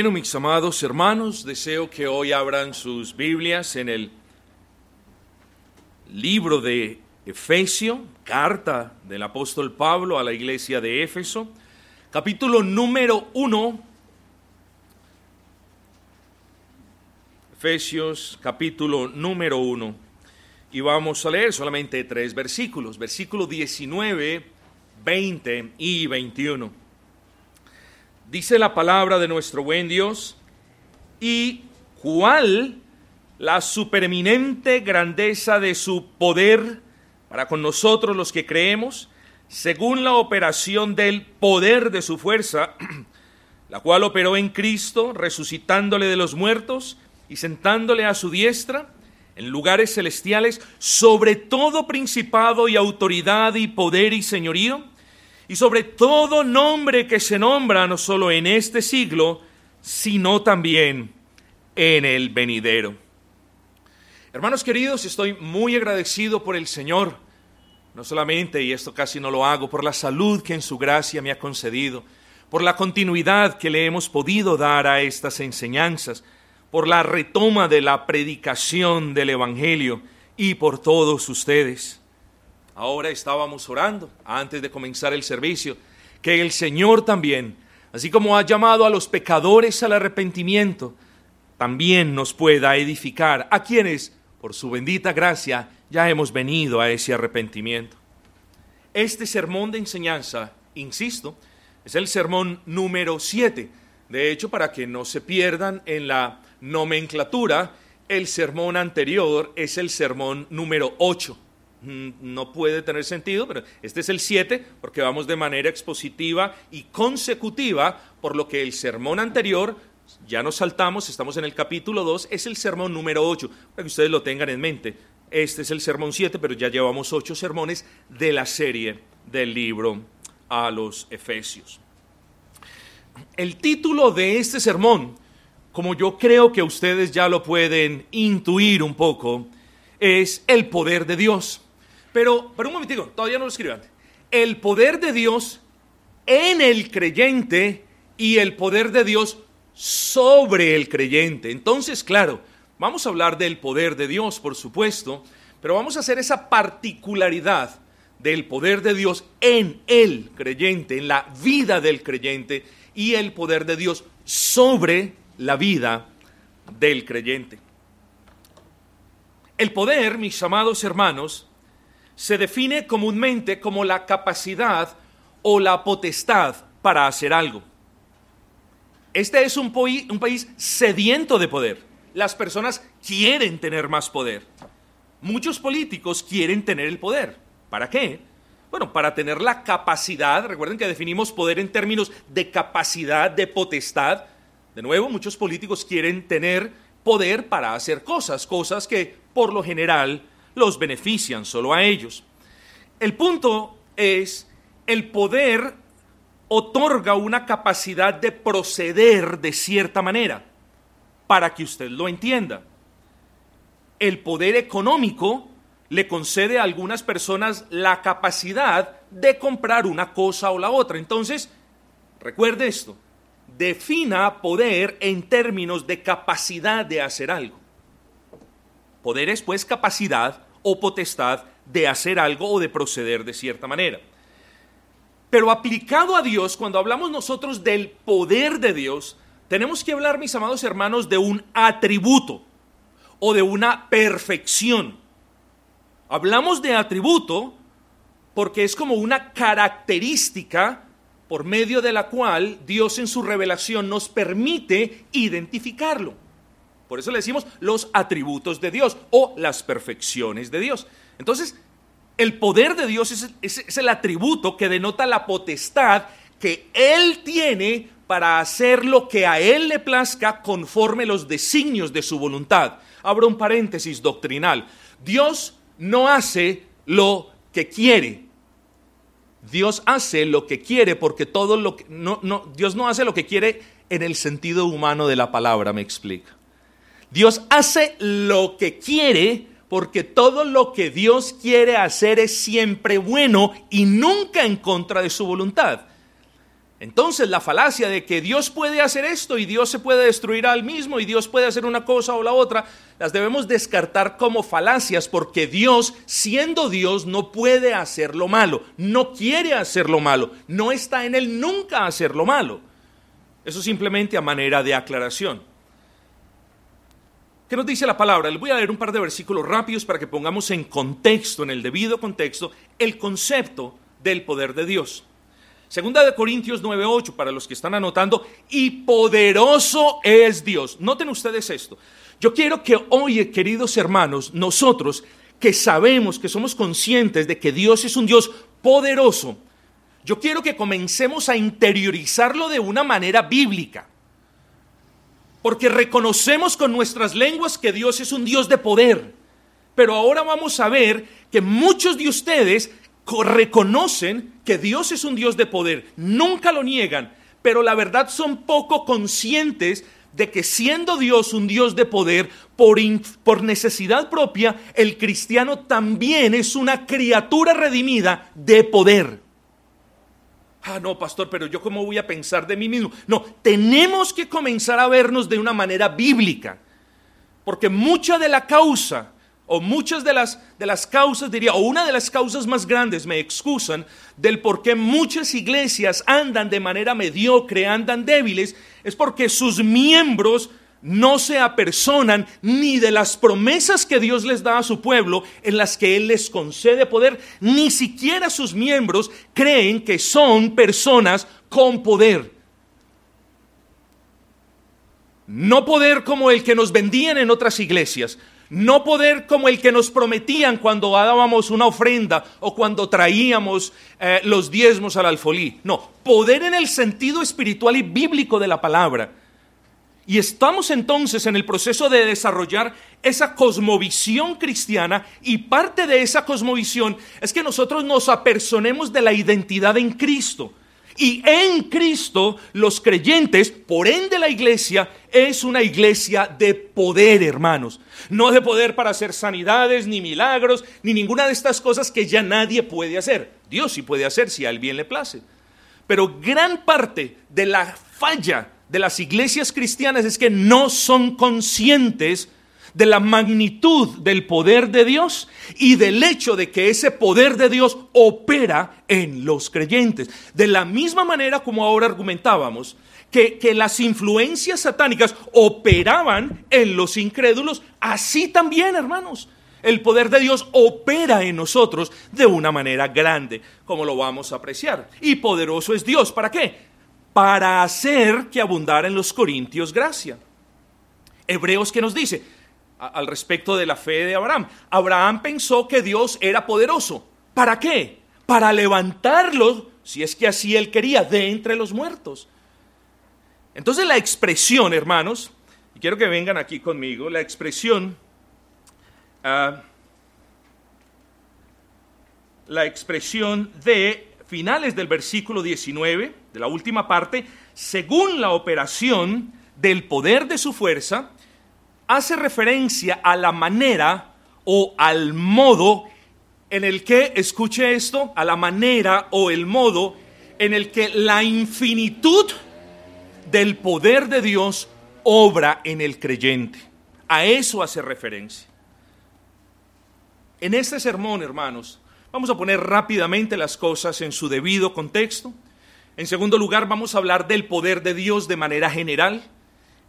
Bueno, mis amados hermanos, deseo que hoy abran sus Biblias en el libro de Efesio, carta del apóstol Pablo a la iglesia de Éfeso, capítulo número 1. Efesios, capítulo número 1. Y vamos a leer solamente tres versículos, versículo 19, 20 y 21. Dice la palabra de nuestro buen Dios, y cuál la supereminente grandeza de su poder para con nosotros los que creemos, según la operación del poder de su fuerza, la cual operó en Cristo, resucitándole de los muertos y sentándole a su diestra en lugares celestiales, sobre todo principado y autoridad y poder y señorío, y sobre todo nombre que se nombra no solo en este siglo, sino también en el venidero. Hermanos queridos, estoy muy agradecido por el Señor, no solamente, y esto casi no lo hago, por la salud que en su gracia me ha concedido, por la continuidad que le hemos podido dar a estas enseñanzas, por la retoma de la predicación del Evangelio y por todos ustedes. Ahora estábamos orando antes de comenzar el servicio, que el Señor también, así como ha llamado a los pecadores al arrepentimiento, también nos pueda edificar a quienes, por su bendita gracia, ya hemos venido a ese arrepentimiento. Este sermón de enseñanza, insisto, es el sermón número 7. De hecho, para que no se pierdan en la nomenclatura, el sermón anterior es el sermón número 8. Mm, no puede tener sentido, pero este es el 7 porque vamos de manera expositiva y consecutiva, por lo que el sermón anterior, ya nos saltamos, estamos en el capítulo 2, es el sermón número 8, para que ustedes lo tengan en mente. Este es el sermón 7, pero ya llevamos 8 sermones de la serie del libro a los Efesios. El título de este sermón, como yo creo que ustedes ya lo pueden intuir un poco, es el poder de Dios. Pero, pero un momentico, todavía no lo escriban. El poder de Dios en el creyente y el poder de Dios sobre el creyente. Entonces, claro, vamos a hablar del poder de Dios, por supuesto, pero vamos a hacer esa particularidad del poder de Dios en el creyente, en la vida del creyente y el poder de Dios sobre la vida del creyente. El poder, mis amados hermanos, se define comúnmente como la capacidad o la potestad para hacer algo. Este es un, un, país sediento de poder. Las personas quieren tener más poder. Muchos políticos quieren tener el poder. ¿Para qué? Bueno, para tener la capacidad, recuerden que definimos poder en términos de capacidad, de potestad. De nuevo, muchos políticos quieren tener poder para hacer cosas, cosas que por lo general los benefician solo a ellos. El punto es, el poder otorga una capacidad de proceder de cierta manera, para que usted lo entienda. El poder económico le concede a algunas personas la capacidad de comprar una cosa o la otra. Entonces, recuerde esto, defina poder en términos de capacidad de hacer algo. Poder es pues capacidad o potestad de hacer algo o de proceder de cierta manera. Pero aplicado a Dios, cuando hablamos nosotros del poder de Dios, tenemos que hablar, mis amados hermanos, de un atributo o de una perfección. Hablamos de atributo porque es como una característica por medio de la cual Dios en su revelación nos permite identificarlo. Por eso le decimos los atributos de Dios o las perfecciones de Dios. Entonces, el poder de Dios es, el atributo que denota la potestad que Él tiene para hacer lo que a Él le plazca conforme los designios de su voluntad. Abro un paréntesis doctrinal. Dios no hace lo que quiere. Dios hace lo que quiere porque todo lo que... No, no, Dios no hace lo que quiere en el sentido humano de la palabra, me explica. Dios hace lo que quiere porque todo lo que Dios quiere hacer es siempre bueno y nunca en contra de su voluntad. Entonces la falacia de que Dios puede hacer esto y Dios se puede destruir al mismo y Dios puede hacer una cosa o la otra, las debemos descartar como falacias porque Dios, siendo Dios, no puede hacer lo malo, no quiere hacer lo malo, no está en él nunca hacer lo malo. Eso simplemente a manera de aclaración. ¿Qué nos dice la palabra? Les voy a leer un par de versículos rápidos para que pongamos en contexto, en el debido contexto, el concepto del poder de Dios. Segunda de Corintios 9:8 para los que están anotando, y poderoso es Dios. Noten ustedes esto. Yo quiero que hoy, queridos hermanos, nosotros que sabemos, que somos conscientes de que Dios es un Dios poderoso, yo quiero que comencemos a interiorizarlo de una manera bíblica. Porque reconocemos con nuestras lenguas que Dios es un Dios de poder. Pero ahora vamos a ver que muchos de ustedes reconocen que Dios es un Dios de poder, nunca lo niegan, pero la verdad son poco conscientes de que siendo Dios un Dios de poder, por, por, necesidad propia, el cristiano también es una criatura redimida de poder. Ah, no, pastor, pero yo cómo voy a pensar de mí mismo. No, tenemos que comenzar a vernos de una manera bíblica, porque mucha de la causa o muchas de las, de las causas, diría, o una de las causas más grandes, me excusan, del por qué muchas iglesias andan de manera mediocre, andan débiles, es porque sus miembros no se apersonan ni de las promesas que Dios les da a su pueblo, en las que Él les concede poder, ni siquiera sus miembros creen que son personas con poder. No poder como el que nos vendían en otras iglesias, no poder como el que nos prometían cuando dábamos una ofrenda o cuando traíamos eh, los diezmos al alfolí. No, poder en el sentido espiritual y bíblico de la palabra. Y estamos entonces en el proceso de desarrollar esa cosmovisión cristiana y parte de esa cosmovisión es que nosotros nos apersonemos de la identidad en Cristo. Y en Cristo los creyentes, por ende la iglesia, es una iglesia de poder, hermanos. No de poder para hacer sanidades, ni milagros, ni ninguna de estas cosas que ya nadie puede hacer. Dios sí puede hacer si a él bien le place. Pero gran parte de la falla de las iglesias cristianas es que no son conscientes de la magnitud del poder de Dios y del hecho de que ese poder de Dios opera en los creyentes. De la misma manera como ahora argumentábamos, que, que, las influencias satánicas operaban en los incrédulos, así también, hermanos. El poder de Dios opera en nosotros de una manera grande, como lo vamos a apreciar. Y poderoso es Dios. ¿Para qué? Para hacer que abundara en los corintios gracia. Hebreos que nos dice, al respecto de la fe de Abraham. Abraham pensó que Dios era poderoso. ¿Para qué? Para levantarlo, si es que así él quería, de entre los muertos. Entonces la expresión, hermanos, y quiero que vengan aquí conmigo, la expresión, ah, la expresión de finales del versículo 19, de la última parte, según la operación del poder de su fuerza, hace referencia a la manera o al modo en el que, escuche esto, a la manera o el modo en el que la infinitud del poder de Dios obra en el creyente. A eso hace referencia. En este sermón, hermanos, vamos a poner rápidamente las cosas en su debido contexto. En segundo lugar, vamos a hablar del poder de Dios de manera general.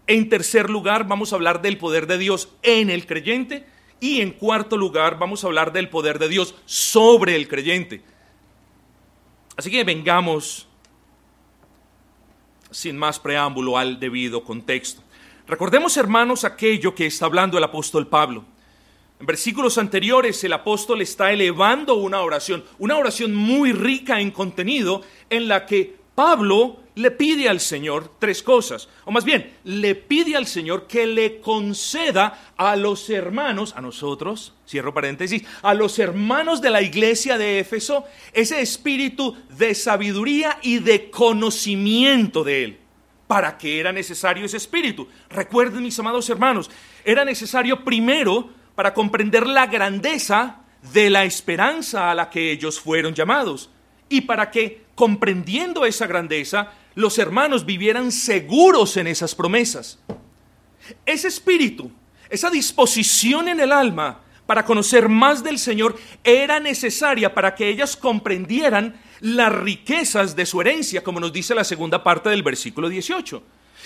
En tercer lugar, vamos a hablar del poder de Dios en el creyente. Y en cuarto lugar, vamos a hablar del poder de Dios sobre el creyente. Así que vengamos, sin más preámbulo, al debido contexto. Recordemos, hermanos, aquello que está hablando el apóstol Pablo. En versículos anteriores el apóstol está elevando una oración, una oración muy rica en contenido en la que Pablo le pide al Señor tres cosas, o más bien, le pide al Señor que le conceda a los hermanos, a nosotros, cierro paréntesis, a los hermanos de la iglesia de Éfeso, ese espíritu de sabiduría y de conocimiento de Él. ¿Para qué era necesario ese espíritu? Recuerden, mis amados hermanos, era necesario primero para comprender la grandeza de la esperanza a la que ellos fueron llamados y para que, comprendiendo esa grandeza, los hermanos vivieran seguros en esas promesas. Ese espíritu, esa disposición en el alma para conocer más del Señor era necesaria para que ellas comprendieran las riquezas de su herencia, como nos dice la segunda parte del versículo 18.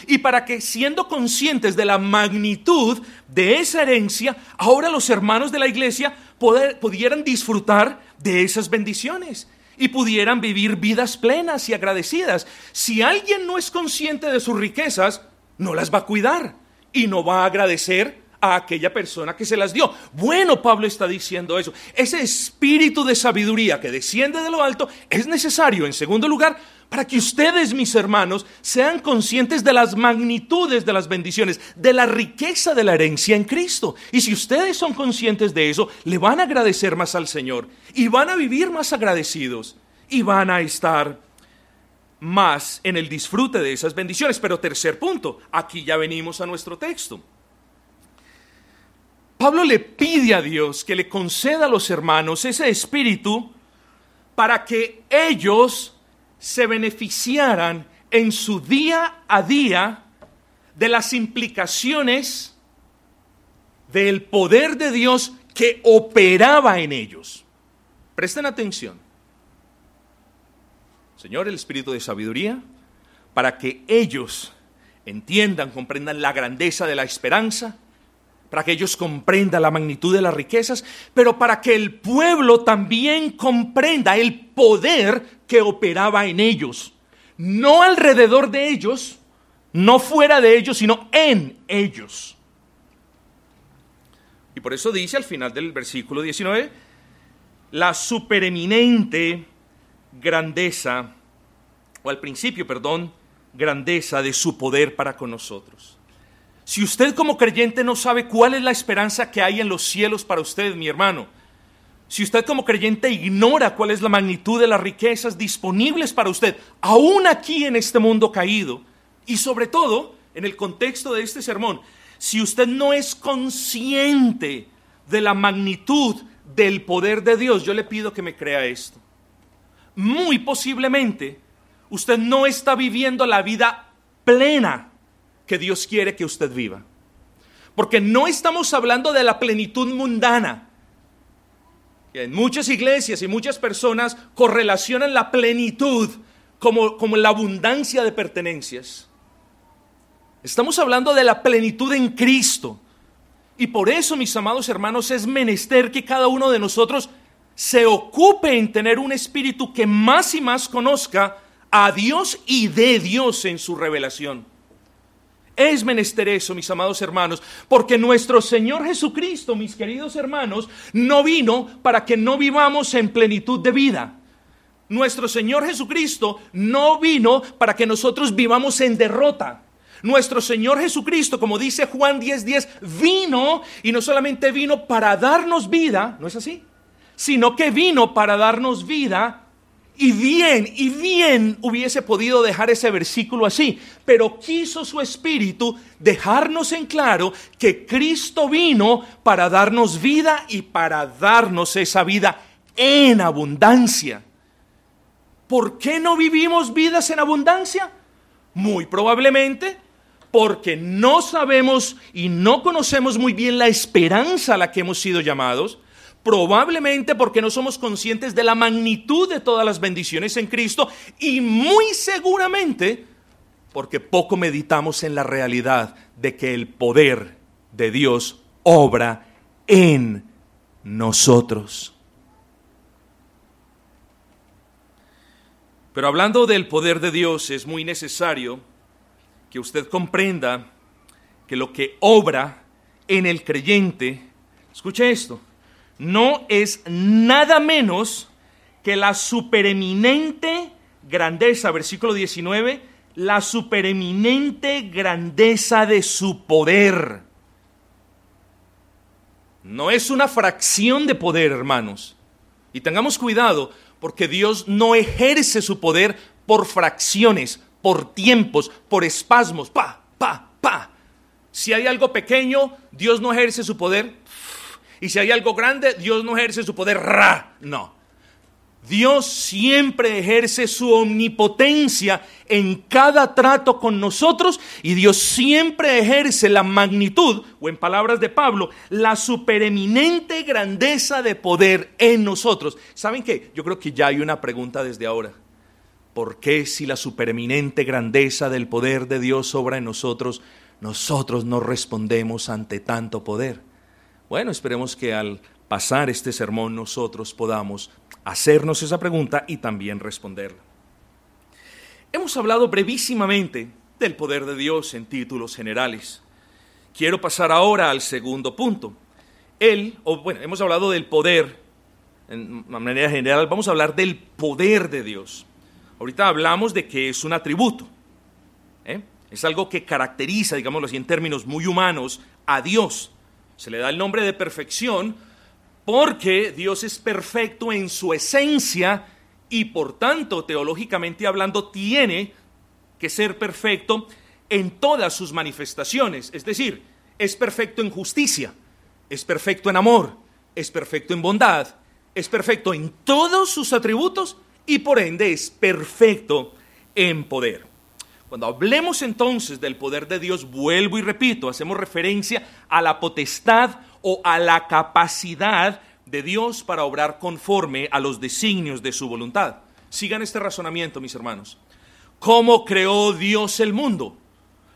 Y para que siendo conscientes de la magnitud de esa herencia, ahora los hermanos de la iglesia pudieran disfrutar de esas bendiciones y pudieran vivir vidas plenas y agradecidas. Si alguien no es consciente de sus riquezas, no las va a cuidar y no va a agradecer a aquella persona que se las dio. Bueno, Pablo está diciendo eso. Ese espíritu de sabiduría que desciende de lo alto es necesario, en segundo lugar, para que ustedes, mis hermanos, sean conscientes de las magnitudes de las bendiciones, de la riqueza de la herencia en Cristo. Y si ustedes son conscientes de eso, le van a agradecer más al Señor y van a vivir más agradecidos y van a estar más en el disfrute de esas bendiciones. Pero tercer punto, aquí ya venimos a nuestro texto. Pablo le pide a Dios que le conceda a los hermanos ese espíritu para que ellos se beneficiaran en su día a día de las implicaciones del poder de Dios que operaba en ellos. Presten atención. Señor, el espíritu de sabiduría, para que ellos entiendan, comprendan la grandeza de la esperanza, para que ellos comprendan la magnitud de las riquezas, pero para que el pueblo también comprenda el poder que operaba en ellos. No alrededor de ellos, no fuera de ellos, sino en ellos. Y por eso dice al final del versículo 19, la supereminente grandeza, o al principio, perdón, grandeza de su poder para con nosotros. Si usted como creyente no sabe cuál es la esperanza que hay en los cielos para usted, mi hermano, si usted como creyente ignora cuál es la magnitud de las riquezas disponibles para usted, aún aquí en este mundo caído, y sobre todo en el contexto de este sermón, si usted no es consciente de la magnitud del poder de Dios, yo le pido que me crea esto. Muy posiblemente usted no está viviendo la vida plena que Dios quiere que usted viva. Porque no estamos hablando de la plenitud mundana. En muchas iglesias y muchas personas correlacionan la plenitud como, como la abundancia de pertenencias. Estamos hablando de la plenitud en Cristo. Y por eso, mis amados hermanos, es menester que cada uno de nosotros se ocupe en tener un espíritu que más y más conozca a Dios y de Dios en su revelación. Es menester eso, mis amados hermanos, porque nuestro Señor Jesucristo, mis queridos hermanos, no vino para que no vivamos en plenitud de vida. Nuestro Señor Jesucristo no vino para que nosotros vivamos en derrota. Nuestro Señor Jesucristo, como dice Juan 10:10, vino y no solamente vino para darnos vida, ¿no es así? Sino que vino para darnos vida y bien, y bien hubiese podido dejar ese versículo así, pero quiso su espíritu dejarnos en claro que Cristo vino para darnos vida y para darnos esa vida en abundancia. ¿Por qué no vivimos vidas en abundancia? Muy probablemente porque no sabemos y no conocemos muy bien la esperanza a la que hemos sido llamados probablemente porque no somos conscientes de la magnitud de todas las bendiciones en Cristo y muy seguramente porque poco meditamos en la realidad de que el poder de Dios obra en nosotros. Pero hablando del poder de Dios, es muy necesario que usted comprenda que lo que obra en el creyente, escuche esto, no es nada menos que la supereminente grandeza, versículo 19, la supereminente grandeza de su poder. No es una fracción de poder, hermanos. Y tengamos cuidado, porque Dios no ejerce su poder por fracciones, por tiempos, por espasmos, pa, pa, pa. Si hay algo pequeño, Dios no ejerce su poder y si hay algo grande, Dios no ejerce su poder. Ra. No. Dios siempre ejerce su omnipotencia en cada trato con nosotros y Dios siempre ejerce la magnitud, o en palabras de Pablo, la supereminente grandeza de poder en nosotros. ¿Saben qué? Yo creo que ya hay una pregunta desde ahora. ¿Por qué si la supereminente grandeza del poder de Dios sobra en nosotros, nosotros no respondemos ante tanto poder? Bueno, esperemos que al pasar este sermón nosotros podamos hacernos esa pregunta y también responderla. Hemos hablado brevísimamente del poder de Dios en títulos generales. Quiero pasar ahora al segundo punto. Él, o bueno, hemos hablado del poder en manera general, vamos a hablar del poder de Dios. Ahorita hablamos de que es un atributo. ¿eh? Es algo que caracteriza, digámoslo así, en términos muy humanos, a Dios. Se le da el nombre de perfección porque Dios es perfecto en su esencia y por tanto, teológicamente hablando, tiene que ser perfecto en todas sus manifestaciones. Es decir, es perfecto en justicia, es perfecto en amor, es perfecto en bondad, es perfecto en todos sus atributos y por ende es perfecto en poder. Cuando hablemos entonces del poder de Dios, vuelvo y repito, hacemos referencia a la potestad o a la capacidad de Dios para obrar conforme a los designios de su voluntad. Sigan este razonamiento, mis hermanos. ¿Cómo creó Dios el mundo?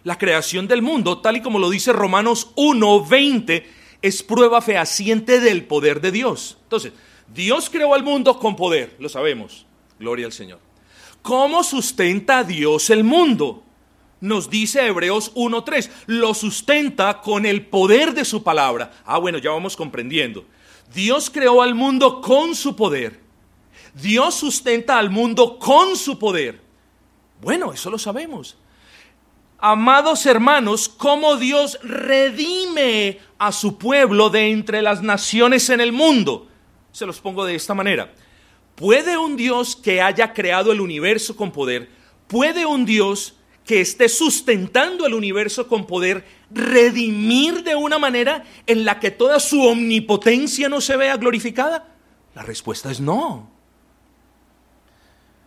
La creación del mundo, tal y como lo dice Romanos 1:20, es prueba fehaciente del poder de Dios. Entonces, Dios creó al mundo con poder, lo sabemos. Gloria al Señor. ¿Cómo sustenta Dios el mundo? Nos dice Hebreos 1.3, lo sustenta con el poder de su palabra. Ah, bueno, ya vamos comprendiendo. Dios creó al mundo con su poder. Dios sustenta al mundo con su poder. Bueno, eso lo sabemos. Amados hermanos, ¿cómo Dios redime a su pueblo de entre las naciones en el mundo? Se los pongo de esta manera. ¿Puede un Dios que haya creado el universo con poder, puede un Dios que esté sustentando el universo con poder, redimir de una manera en la que toda su omnipotencia no se vea glorificada? La respuesta es no.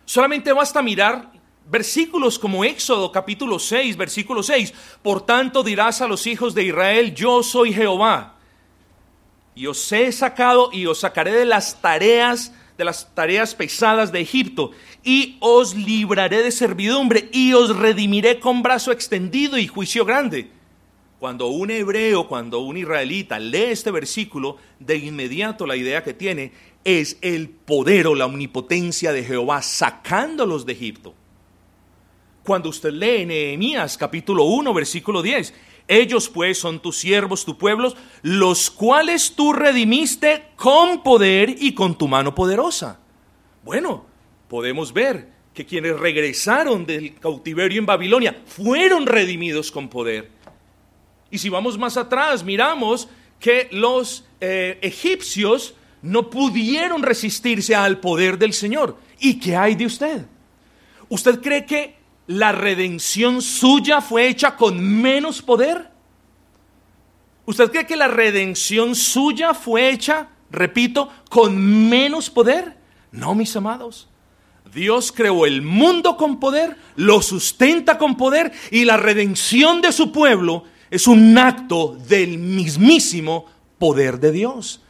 Solamente basta mirar versículos como Éxodo capítulo 6, versículo 6. Por tanto dirás a los hijos de Israel, yo soy Jehová. Y os he sacado y os sacaré de las tareas de las tareas pesadas de Egipto, y os libraré de servidumbre, y os redimiré con brazo extendido y juicio grande. Cuando un hebreo, cuando un israelita lee este versículo, de inmediato la idea que tiene es el poder o la omnipotencia de Jehová sacándolos de Egipto. Cuando usted lee Nehemías capítulo 1, versículo 10, ellos pues son tus siervos, tu pueblo, los cuales tú redimiste con poder y con tu mano poderosa. Bueno, podemos ver que quienes regresaron del cautiverio en Babilonia fueron redimidos con poder. Y si vamos más atrás, miramos que los eh, egipcios no pudieron resistirse al poder del Señor. ¿Y qué hay de usted? ¿Usted cree que la redención suya fue hecha con menos poder? ¿Usted cree que la redención suya fue hecha, repito, con menos poder? No, mis amados. Dios creó el mundo con poder, lo sustenta con poder y la redención de su pueblo es un acto del mismísimo poder de Dios.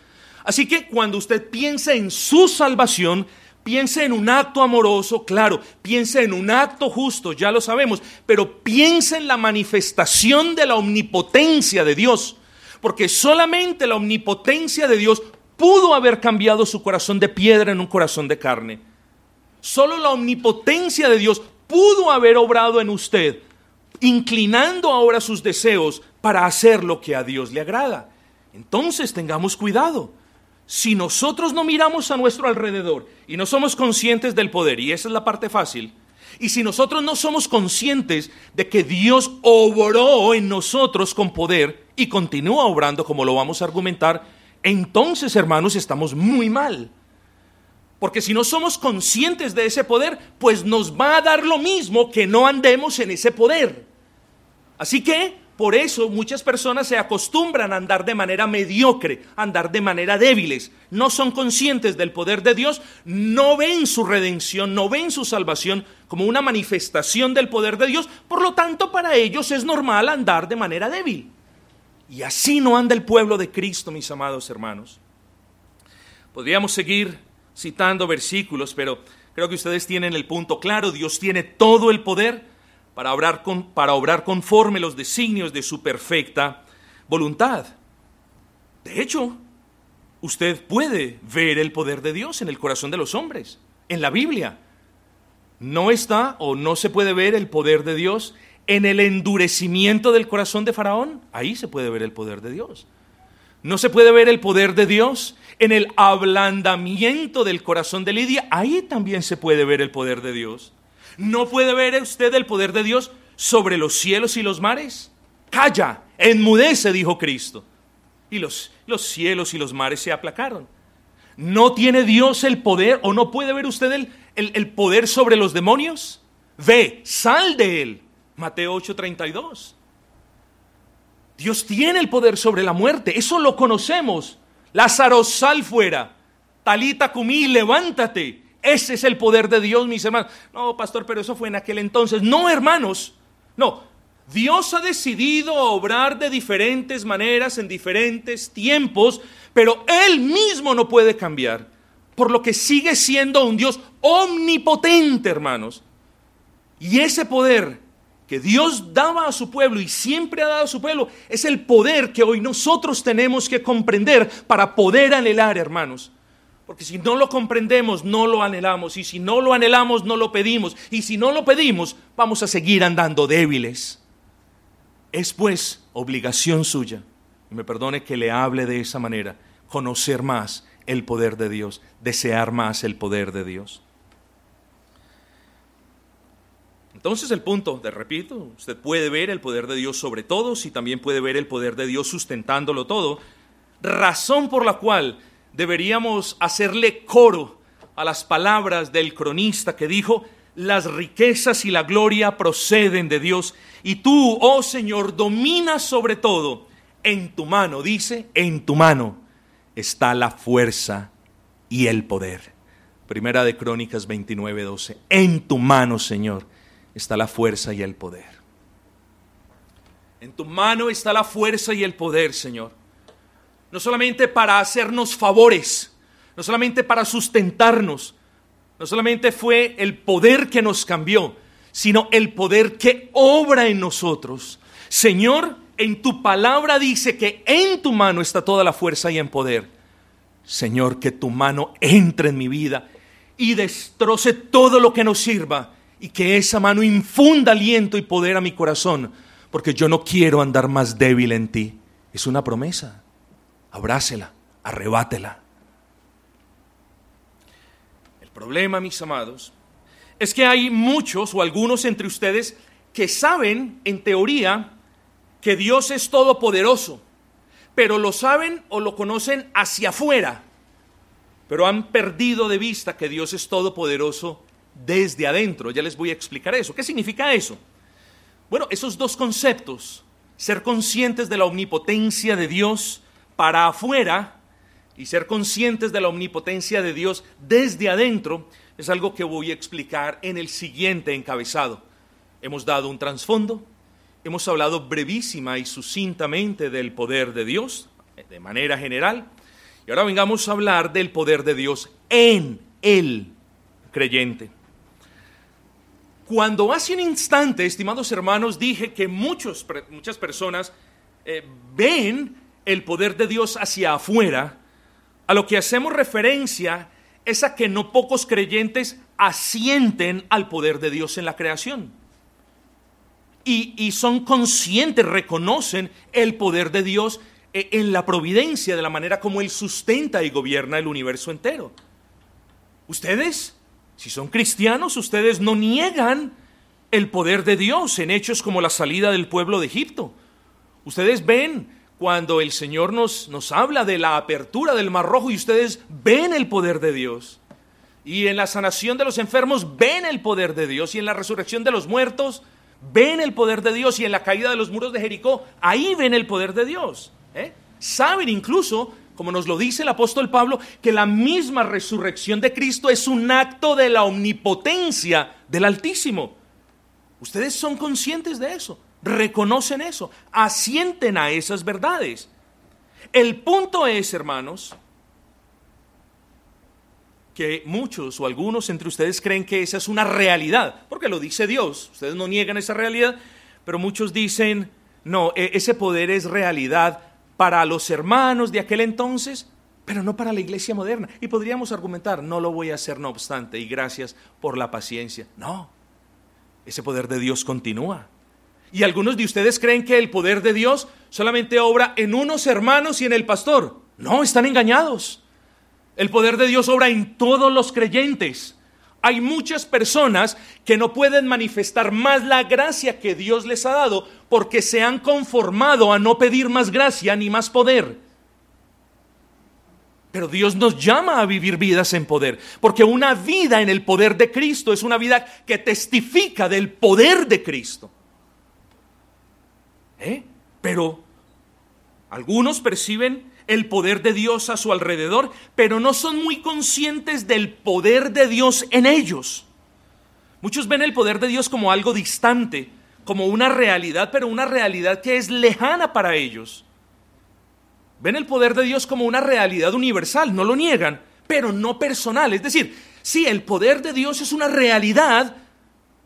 Así que cuando usted piensa en su salvación, Piense en un acto amoroso, claro, piense en un acto justo, ya lo sabemos, pero piense en la manifestación de la omnipotencia de Dios, porque solamente la omnipotencia de Dios pudo haber cambiado su corazón de piedra en un corazón de carne. Solo la omnipotencia de Dios pudo haber obrado en usted, inclinando ahora sus deseos para hacer lo que a Dios le agrada. Entonces tengamos cuidado si nosotros no miramos a nuestro alrededor y no somos conscientes del poder, y esa es la parte fácil, y si nosotros no somos conscientes de que Dios obró en nosotros con poder y continúa obrando como lo vamos a argumentar, entonces hermanos estamos muy mal. Porque si no somos conscientes de ese poder, pues nos va a dar lo mismo que no andemos en ese poder. Así que por eso muchas personas se acostumbran a andar de manera mediocre, a andar de manera débiles. No son conscientes del poder de Dios, no ven su redención, no ven su salvación como una manifestación del poder de Dios. Por lo tanto, para ellos es normal andar de manera débil. Y así no anda el pueblo de Cristo, mis amados hermanos. Podríamos seguir citando versículos, pero creo que ustedes tienen el punto claro. Dios tiene todo el poder para obrar, con, para obrar conforme los designios de su perfecta voluntad. De hecho, usted puede ver el poder de Dios en el corazón de los hombres, en la Biblia. No está o no se puede ver el poder de Dios en el endurecimiento del corazón de Faraón. Ahí se puede ver el poder de Dios. No se puede ver el poder de Dios en el ablandamiento del corazón de Lidia. Ahí también se puede ver el poder de Dios. ¿No puede ver usted el poder de Dios sobre los cielos y los mares? Calla, enmudece, dijo Cristo. Y los, los cielos y los mares se aplacaron. ¿No tiene Dios el poder o no puede ver usted el, el, poder sobre los demonios? Ve, sal de él. Mateo 8:32. Dios tiene el poder sobre la muerte, eso lo conocemos. Lázaro, sal fuera. Talita cumí, levántate. Ese es el poder de Dios, mis hermanos. No, pastor, pero eso fue en aquel entonces. No, hermanos. No. Dios ha decidido obrar de diferentes maneras en diferentes tiempos, pero Él mismo no puede cambiar. Por lo que sigue siendo un Dios omnipotente, hermanos. Y ese poder que Dios daba a su pueblo y siempre ha dado a su pueblo es el poder que hoy nosotros tenemos que comprender para poder anhelar, hermanos. Porque si no lo comprendemos, no lo anhelamos. Y si no lo anhelamos, no lo pedimos. Y si no lo pedimos, vamos a seguir andando débiles. Es pues obligación suya, y me perdone que le hable de esa manera, conocer más el poder de Dios, desear más el poder de Dios. Entonces el punto, de repito, usted puede ver el poder de Dios sobre todos y también puede ver el poder de Dios sustentándolo todo, razón por la cual deberíamos hacerle coro a las palabras del cronista que dijo, las riquezas y la gloria proceden de Dios, y tú, oh Señor, dominas sobre todo. En tu mano, dice, en tu mano está la fuerza y el poder. Primera de Crónicas 29, 12. En tu mano, Señor, está la fuerza y el poder. En tu mano está la fuerza y el poder, Señor no solamente para hacernos favores, no solamente para sustentarnos, no solamente fue el poder que nos cambió, sino el poder que obra en nosotros. Señor, en tu palabra dice que en tu mano está toda la fuerza y en poder. Señor, que tu mano entre en mi vida y destroce todo lo que nos sirva y que esa mano infunda aliento y poder a mi corazón, porque yo no quiero andar más débil en ti. Es una promesa abrácela, arrebátela. El problema, mis amados, es que hay muchos o algunos entre ustedes que saben, en teoría, que Dios es todopoderoso, pero lo saben o lo conocen hacia afuera, pero han perdido de vista que Dios es todopoderoso desde adentro. Ya les voy a explicar eso. ¿Qué significa eso? Bueno, esos dos conceptos, ser conscientes de la omnipotencia de Dios para afuera y ser conscientes de la omnipotencia de Dios desde adentro es algo que voy a explicar en el siguiente encabezado. Hemos dado un trasfondo, hemos hablado brevísima y sucintamente del poder de Dios, de manera general, y ahora vengamos a hablar del poder de Dios en el creyente. Cuando hace un instante, estimados hermanos, dije que muchos, muchas personas eh, ven el poder de Dios hacia afuera, a lo que hacemos referencia es a que no pocos creyentes asienten al poder de Dios en la creación. Y, y, son conscientes, reconocen el poder de Dios e, en la providencia, de la manera como Él sustenta y gobierna el universo entero. Ustedes, si son cristianos, ustedes no niegan el poder de Dios en hechos como la salida del pueblo de Egipto. Ustedes ven cuando el Señor nos, nos habla de la apertura del Mar Rojo y ustedes ven el poder de Dios. Y en la sanación de los enfermos ven el poder de Dios. Y en la resurrección de los muertos ven el poder de Dios y en la caída de los muros de Jericó, ahí ven el poder de Dios. ¿eh? Saben incluso, como nos lo dice el apóstol Pablo, que la misma resurrección de Cristo es un acto de la omnipotencia del Altísimo. Ustedes son conscientes de eso, reconocen eso, asienten a esas verdades. El punto es, hermanos, que muchos o algunos entre ustedes creen que esa es una realidad, porque lo dice Dios, ustedes no niegan esa realidad, pero muchos dicen, no, e-, ese poder es realidad para los hermanos de aquel entonces, pero no para la iglesia moderna. Y podríamos argumentar, no lo voy a hacer no obstante, y gracias por la paciencia. No, ese poder de Dios continúa. Y algunos de ustedes creen que el poder de Dios solamente obra en unos hermanos y en el pastor. No, están engañados. El poder de Dios obra en todos los creyentes. Hay muchas personas que no pueden manifestar más la gracia que Dios les ha dado porque se han conformado a no pedir más gracia ni más poder. Pero Dios nos llama a vivir vidas en poder, porque una vida en el poder de Cristo es una vida que testifica del poder de Cristo. ¿Eh? Pero algunos perciben el poder de Dios a su alrededor, pero no son muy conscientes del poder de Dios en ellos. Muchos ven el poder de Dios como algo distante, como una realidad, pero una realidad que es lejana para ellos. Ven el poder de Dios como una realidad universal, no lo niegan, pero no personal. Es decir, sí, el poder de Dios es una realidad,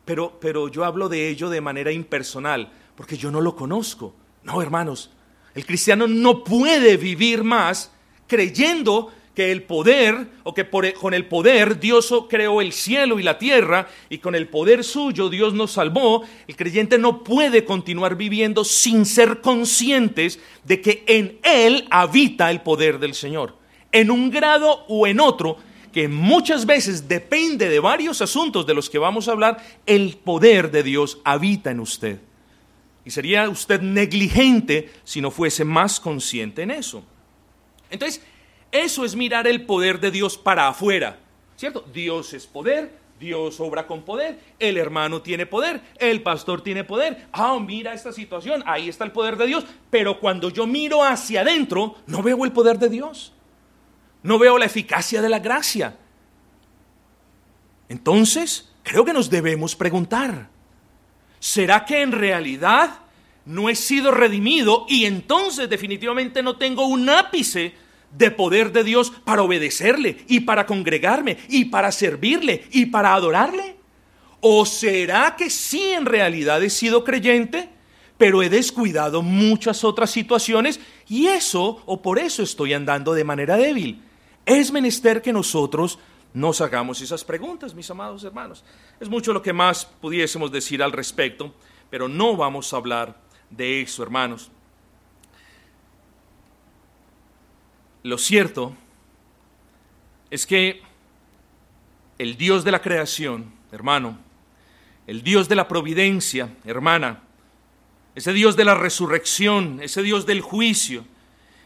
pero, pero yo hablo de ello de manera impersonal, porque yo no lo conozco. No, hermanos, el cristiano no puede vivir más creyendo que el poder, o que por, con el poder Dios creó el cielo y la tierra, y con el poder suyo Dios nos salvó, el creyente no puede continuar viviendo sin ser conscientes de que en Él habita el poder del Señor, en un grado o en otro, que muchas veces depende de varios asuntos de los que vamos a hablar, el poder de Dios habita en usted. Y sería usted negligente si no fuese más consciente en eso. Entonces, eso es mirar el poder de Dios para afuera, ¿cierto? Dios es poder, Dios obra con poder, el hermano tiene poder, el pastor tiene poder. Ah, mira esta situación, ahí está el poder de Dios. Pero cuando yo miro hacia adentro, no veo el poder de Dios. No veo la eficacia de la gracia. Entonces, creo que nos debemos preguntar, ¿será que en realidad no he sido redimido y entonces definitivamente no tengo un ápice de poder de Dios para obedecerle y para congregarme y para servirle y para adorarle? ¿O será que sí en realidad he sido creyente, pero he descuidado muchas otras situaciones y eso o por eso estoy andando de manera débil? Es menester que nosotros nos hagamos esas preguntas, mis amados hermanos. Es mucho lo que más pudiésemos decir al respecto, pero no vamos a hablar de eso, hermanos. Lo cierto es que el Dios de la creación, hermano, el Dios de la providencia, hermana, ese Dios de la resurrección, ese Dios del juicio,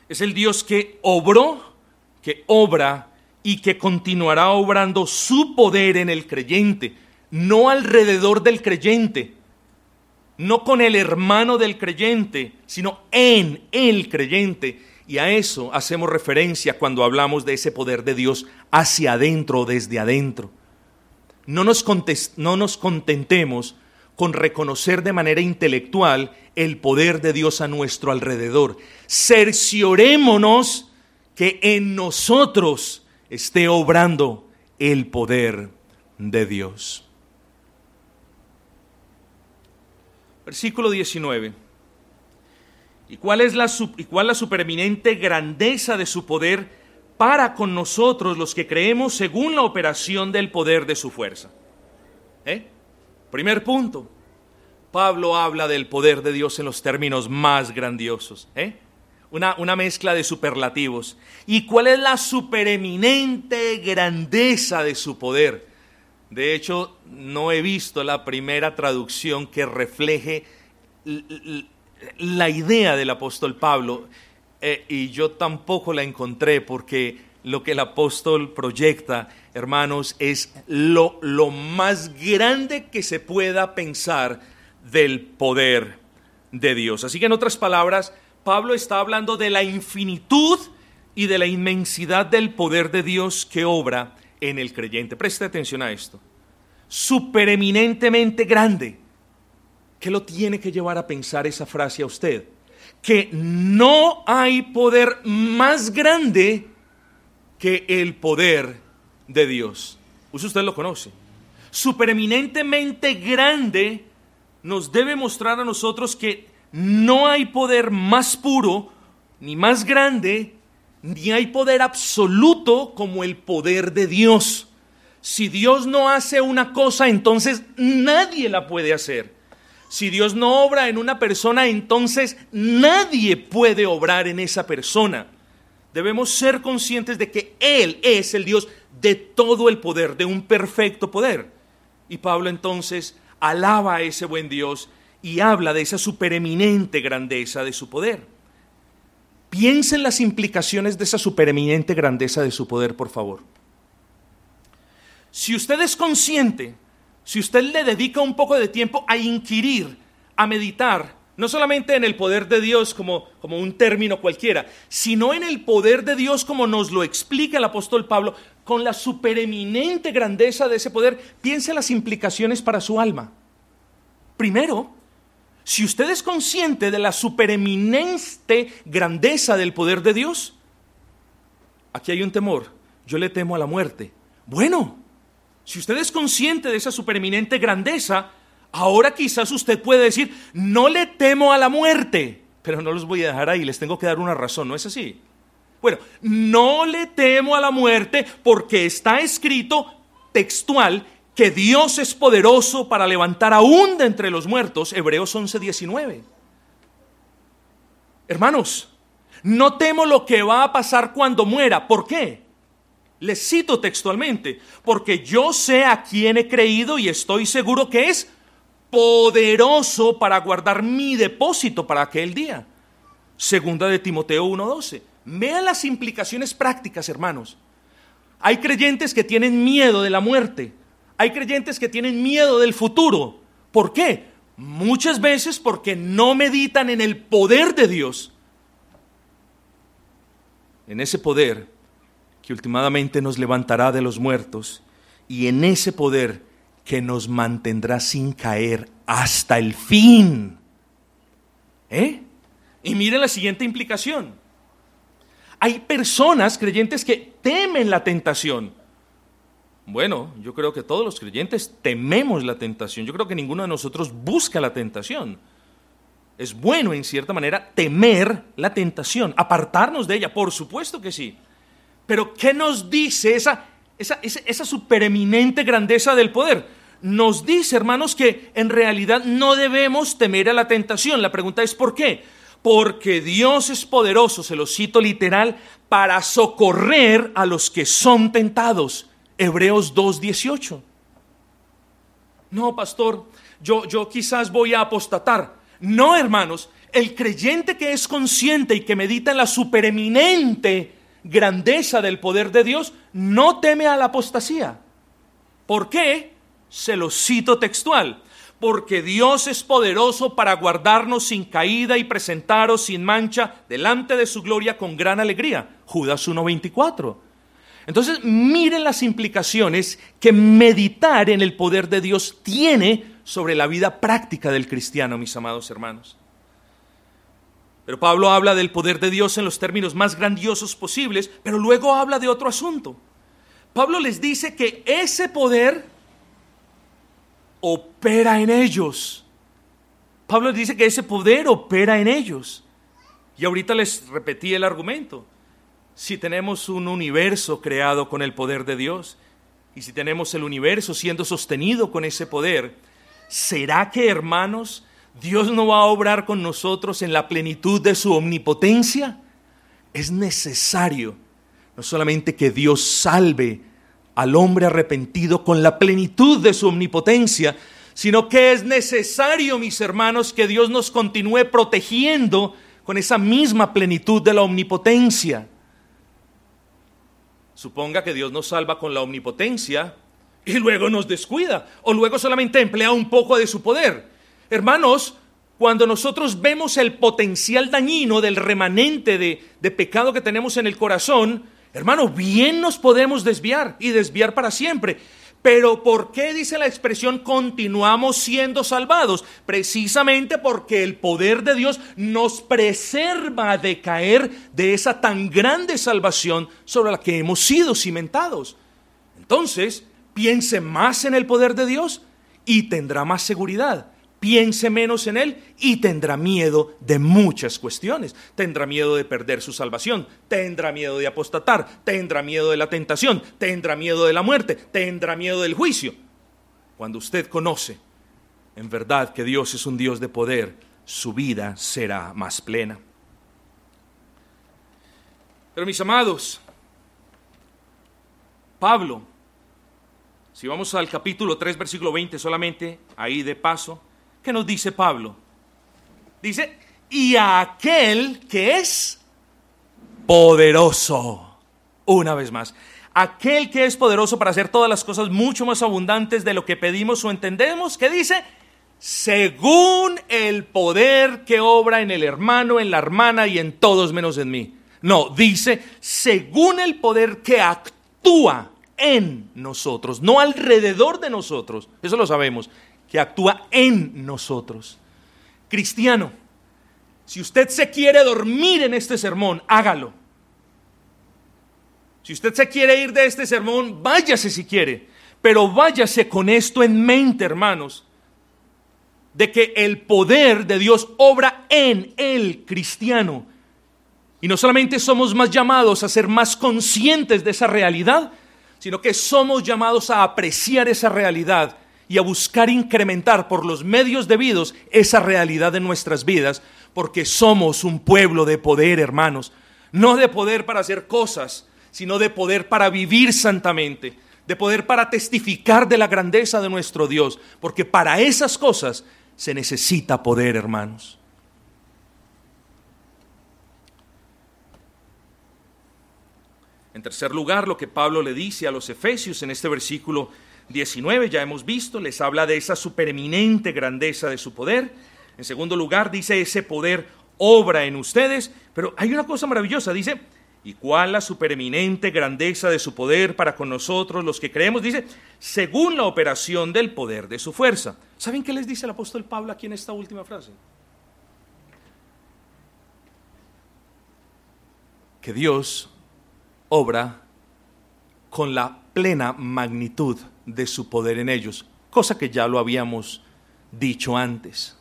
es el Dios que obró, que obra y que continuará obrando su poder en el creyente, no alrededor del creyente, no con el hermano del creyente, sino en el creyente. Y a eso hacemos referencia cuando hablamos de ese poder de Dios hacia adentro o desde adentro. No nos, no nos contentemos con reconocer de manera intelectual el poder de Dios a nuestro alrededor. Cerciorémonos que en nosotros esté obrando el poder de Dios. Versículo 19. ¿Y cuál es la, y cuál la supereminente grandeza de su poder para con nosotros los que creemos según la operación del poder de su fuerza? ¿Eh? Primer punto. Pablo habla del poder de Dios en los términos más grandiosos. ¿eh? Una, mezcla de superlativos. ¿Y cuál es la supereminente grandeza de su poder? De hecho, no he visto la primera traducción que refleje la idea del apóstol Pablo eh, y yo tampoco la encontré porque lo que el apóstol proyecta, hermanos, es lo, lo más grande que se pueda pensar del poder de Dios. Así que en otras palabras, Pablo está hablando de la infinitud y de la inmensidad del poder de Dios que obra en el creyente. Preste atención a esto. Supereminentemente grande. ¿Qué lo tiene que llevar a pensar esa frase a usted? Que no hay poder más grande que el poder de Dios. Usted lo conoce. Supereminentemente grande nos debe mostrar a nosotros que no hay poder más puro, ni más grande, ni hay poder absoluto como el poder de Dios. Si Dios no hace una cosa, entonces nadie la puede hacer. Si Dios no obra en una persona, entonces nadie puede obrar en esa persona. Debemos ser conscientes de que Él es el Dios de todo el poder, de un perfecto poder. Y Pablo entonces alaba a ese buen Dios y habla de esa supereminente grandeza de su poder. Piensa en las implicaciones de esa supereminente grandeza de su poder, por favor. Si usted es consciente, si usted le dedica un poco de tiempo a inquirir, a meditar, no solamente en el poder de Dios como, como un término cualquiera, sino en el poder de Dios como nos lo explica el apóstol Pablo, con la supereminente grandeza de ese poder, piense en las implicaciones para su alma. Primero, si usted es consciente de la supereminente grandeza del poder de Dios, aquí hay un temor. Yo le temo a la muerte. Bueno, si usted es consciente de esa supereminente grandeza, ahora quizás usted puede decir, no le temo a la muerte, pero no los voy a dejar ahí, les tengo que dar una razón, ¿no es así? Bueno, no le temo a la muerte porque está escrito textual que Dios es poderoso para levantar aún de entre los muertos, Hebreos 11:19. Hermanos, no temo lo que va a pasar cuando muera. ¿Por qué? Les cito textualmente, porque yo sé a quién he creído y estoy seguro que es poderoso para guardar mi depósito para aquel día. Segunda de Timoteo 1:12. Vean las implicaciones prácticas, hermanos. Hay creyentes que tienen miedo de la muerte. Hay creyentes que tienen miedo del futuro. ¿Por qué? Muchas veces porque no meditan en el poder de Dios. En ese poder que últimamente nos levantará de los muertos y en ese poder que nos mantendrá sin caer hasta el fin. ¿Eh? Y mire la siguiente implicación. Hay personas creyentes que temen la tentación. Bueno, yo creo que todos los creyentes tememos la tentación. Yo creo que ninguno de nosotros busca la tentación. Es bueno, en cierta manera, temer la tentación, apartarnos de ella, por supuesto que sí. Pero ¿qué nos dice esa, esa, esa, supereminente grandeza del poder? Nos dice, hermanos, que en realidad no debemos temer a la tentación. La pregunta es ¿por qué? Porque Dios es poderoso, se lo cito literal, para socorrer a los que son tentados. Hebreos 2.18. No, pastor, yo, yo quizás voy a apostatar. No, hermanos, el creyente que es consciente y que medita en la supereminente grandeza del poder de Dios, no teme a la apostasía. ¿Por qué? Se lo cito textual. Porque Dios es poderoso para guardarnos sin caída y presentaros sin mancha delante de su gloria con gran alegría. Judas 1.24. Entonces, miren las implicaciones que meditar en el poder de Dios tiene sobre la vida práctica del cristiano, mis amados hermanos. Pero Pablo habla del poder de Dios en los términos más grandiosos posibles, pero luego habla de otro asunto. Pablo les dice que ese poder opera en ellos. Pablo dice que ese poder opera en ellos. Y ahorita les repetí el argumento si tenemos un universo creado con el poder de Dios y si tenemos el universo siendo sostenido con ese poder, ¿será que, hermanos, Dios no va a obrar con nosotros en la plenitud de su omnipotencia? Es necesario no solamente que Dios salve al hombre arrepentido con la plenitud de su omnipotencia, sino que es necesario, mis hermanos, que Dios nos continúe protegiendo con esa misma plenitud de la omnipotencia. Suponga que Dios nos salva con la omnipotencia y luego nos descuida o luego solamente emplea un poco de su poder. Hermanos, cuando nosotros vemos el potencial dañino del remanente de, de pecado que tenemos en el corazón, hermano, bien nos podemos desviar y desviar para siempre. Pero ¿por qué dice la expresión continuamos siendo salvados? Precisamente porque el poder de Dios nos preserva de caer de esa tan grande salvación sobre la que hemos sido cimentados. Entonces, piense más en el poder de Dios y tendrá más seguridad piense menos en Él y tendrá miedo de muchas cuestiones. Tendrá miedo de perder su salvación, tendrá miedo de apostatar, tendrá miedo de la tentación, tendrá miedo de la muerte, tendrá miedo del juicio. Cuando usted conoce en verdad que Dios es un Dios de poder, su vida será más plena. Pero mis amados, Pablo, si vamos al capítulo 3, versículo 20 solamente, ahí de paso, ¿Qué nos dice Pablo? Dice, y aquel que es poderoso. Una vez más, aquel que es poderoso para hacer todas las cosas mucho más abundantes de lo que pedimos o entendemos, ¿qué dice? Según el poder que obra en el hermano, en la hermana y en todos menos en mí. No, dice, según el poder que actúa en nosotros, no alrededor de nosotros, eso lo sabemos, que actúa en nosotros. Cristiano, si usted se quiere dormir en este sermón, hágalo. Si usted se quiere ir de este sermón, váyase si quiere, pero váyase con esto en mente, hermanos, de que el poder de Dios obra en el cristiano. Y no solamente somos más llamados a ser más conscientes de esa realidad, sino que somos llamados a apreciar esa realidad y a buscar incrementar por los medios debidos esa realidad de nuestras vidas, porque somos un pueblo de poder, hermanos, no de poder para hacer cosas, sino de poder para vivir santamente, de poder para testificar de la grandeza de nuestro Dios, porque para esas cosas se necesita poder, hermanos. En tercer lugar, lo que Pablo le dice a los efesios en este versículo 19, ya hemos visto, les habla de esa supereminente grandeza de su poder. En segundo lugar, dice, ese poder obra en ustedes. Pero hay una cosa maravillosa, dice, ¿y cuál la supereminente grandeza de su poder para con nosotros los que creemos? Dice, según la operación del poder de su fuerza. ¿Saben qué les dice el apóstol Pablo aquí en esta última frase? Que Dios obra con la plena magnitud de su poder en ellos, cosa que ya lo habíamos dicho antes.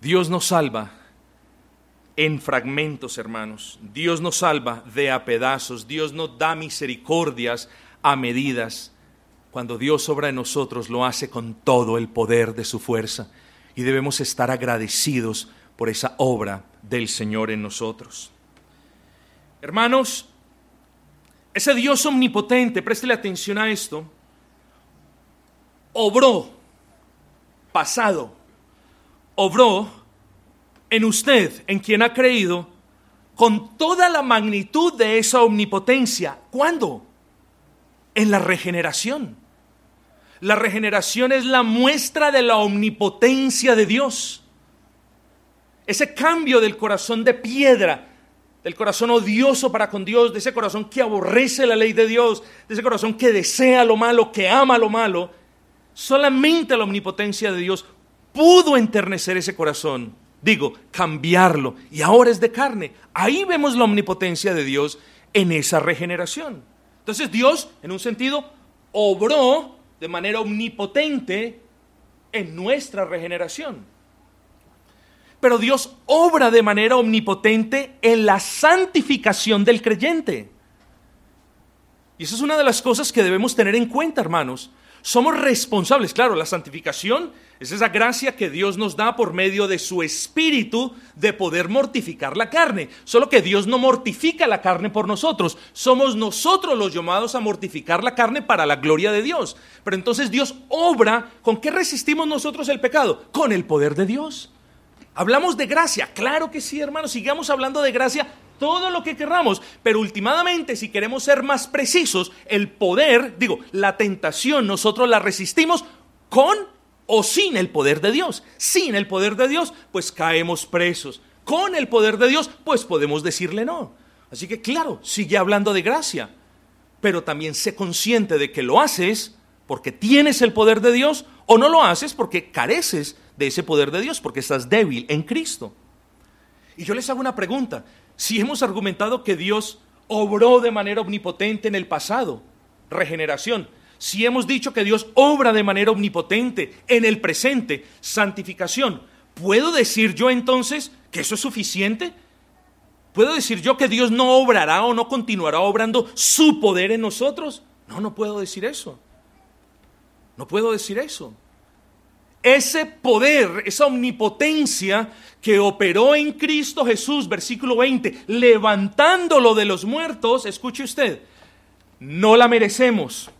Dios nos salva en fragmentos, hermanos. Dios nos salva de a pedazos. Dios nos da misericordias a medidas. Cuando Dios obra en nosotros, lo hace con todo el poder de su fuerza. Y debemos estar agradecidos por esa obra del Señor en nosotros. Hermanos, ese Dios omnipotente, préstele atención a esto, obró, pasado, obró en usted, en quien ha creído, con toda la magnitud de esa omnipotencia. ¿Cuándo? En la regeneración. La regeneración es la muestra de la omnipotencia de Dios. Ese cambio del corazón de piedra, del corazón odioso para con Dios, de ese corazón que aborrece la ley de Dios, de ese corazón que desea lo malo, que ama lo malo, Solamente la omnipotencia de Dios pudo enternecer ese corazón, digo, cambiarlo, y ahora es de carne. Ahí vemos la omnipotencia de Dios en esa regeneración. Entonces Dios, en un sentido, obró de manera omnipotente en nuestra regeneración. Pero Dios obra de manera omnipotente en la santificación del creyente. Y esa es una de las cosas que debemos tener en cuenta, hermanos. Somos responsables, claro, la santificación es esa gracia que Dios nos da por medio de su espíritu de poder mortificar la carne. Solo que Dios no mortifica la carne por nosotros, somos nosotros los llamados a mortificar la carne para la gloria de Dios. Pero entonces Dios obra, ¿con qué resistimos nosotros el pecado? Con el poder de Dios. Hablamos de gracia, claro que sí, hermanos, sigamos hablando de gracia todo lo que querramos, pero últimamente, si queremos ser más precisos, el poder, digo, la tentación, nosotros la resistimos con o sin el poder de Dios. Sin el poder de Dios, pues caemos presos. Con el poder de Dios, pues podemos decirle no. Así que claro, sigue hablando de gracia, pero también sé consciente de que lo haces porque tienes el poder de Dios o no lo haces porque careces de ese poder de Dios, porque estás débil en Cristo. Y yo les hago una pregunta. Si hemos argumentado que Dios obró de manera omnipotente en el pasado, regeneración, si hemos dicho que Dios obra de manera omnipotente en el presente, santificación, ¿puedo decir yo entonces que eso es suficiente? ¿Puedo decir yo que Dios no obrará o no continuará obrando su poder en nosotros? No, no puedo decir eso. No puedo decir eso. Ese poder, esa omnipotencia que operó en Cristo Jesús, versículo 20, levantándolo de los muertos, escuche usted, no la merecemos.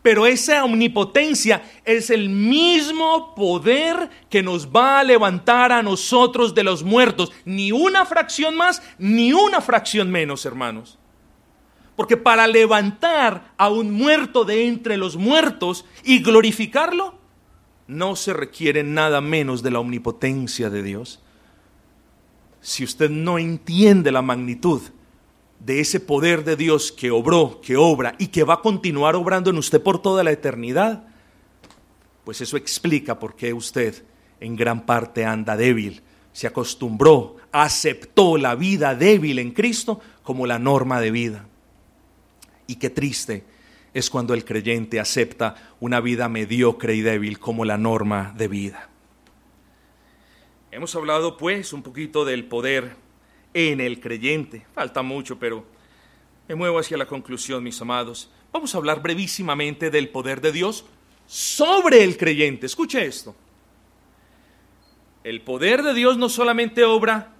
Pero esa omnipotencia es el mismo poder que nos va a levantar a nosotros de los muertos. Ni una fracción más, ni una fracción menos, hermanos. Porque para levantar a un muerto de entre los muertos y glorificarlo, no se requiere nada menos de la omnipotencia de Dios. Si usted no entiende la magnitud de ese poder de Dios que obró, que obra y que va a continuar obrando en usted por toda la eternidad, pues eso explica por qué usted en gran parte anda débil, se acostumbró, aceptó la vida débil en Cristo como la norma de vida. Y qué triste es cuando el creyente acepta una vida mediocre y débil como la norma de vida. Hemos hablado pues un poquito del poder en el creyente. Falta mucho, pero me muevo hacia la conclusión, mis amados. Vamos a hablar brevísimamente del poder de Dios sobre el creyente. Escuche esto. El poder de Dios no solamente obra